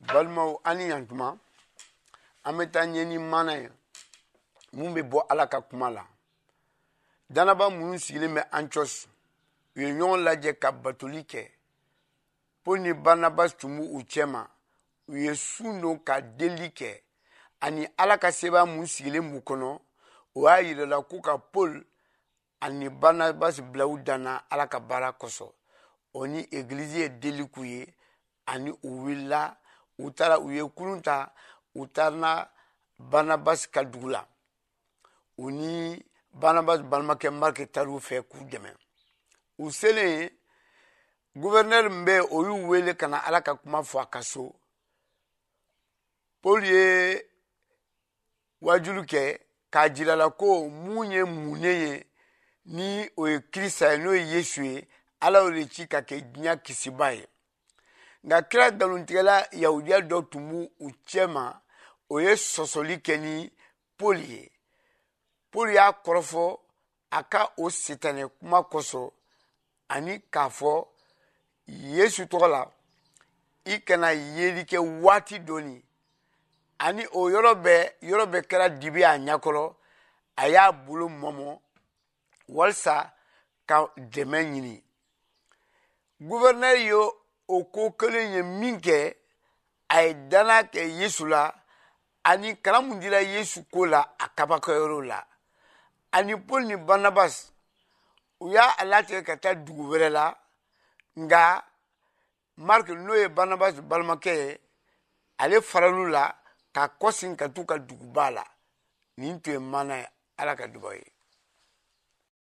balimaw an ni yantuma an bɛ taa ɲɛ ni mana ye mun bɛ bɔ ala ka kuma la danaba minnu sigilen bɛ antiyɔs u ye ɲɔgɔn lajɛ ka batoli kɛ paul ni barnabas tun b'u u cɛma u ye sun don ka delili kɛ ani ala ka sebaa mun sigilen b'u kɔnɔ o y'a yirala ko ka paul ani barnabasi bila u danna ala ka baara kosɔn o ni egilizi ye deli k'u ye ani u wulila u taara u ye kurun ta u taarana barnabasi ka dugu la u ni barnabasi balimakɛ marike taar'u fɛ k'u dɛmɛ u selen guvɛrinɛri min bɛ o y'u wele ka na ala ka kuma fɔ a ka so paul ye wajulu kɛ k'a jira la ko mun ye munnen ye ni o ye kirisa ye n'o ye yesu ye ala y'o de ci ka kɛ diɲɛ kisiba ye nka kira nkalontigɛla yahudiya dɔ tun b'u u cɛma o ye sɔsɔli kɛ ni paul ye paul y'a kɔrɔfɔ a ka o sitanɛ kuma kosɔn ani k'a fɔ yesu tɔgɔ la i kana yeli kɛ waati dɔɔni ani o yɔrɔ bɛɛ yɔrɔ bɛɛ kɛra dibi a ɲɛkɔrɔ a y'a bolo mɔmɔ walisa ka dɛmɛ ɲini guvɛrɛnɛri ye o ko kelen ye min kɛ a ye danna kɛ yesu la ani kala mun dira yesu ko la a kabakɛyɔrɔw la ani pol ni barnabas u y'a a latigɛ ka taa dugu wɛrɛ la nka mark n'o ye barnabas balimakɛ ye ale faralu la ka kɔsin ka t'u ka duguba la nin tun ye mana ye ala ka dubaw ye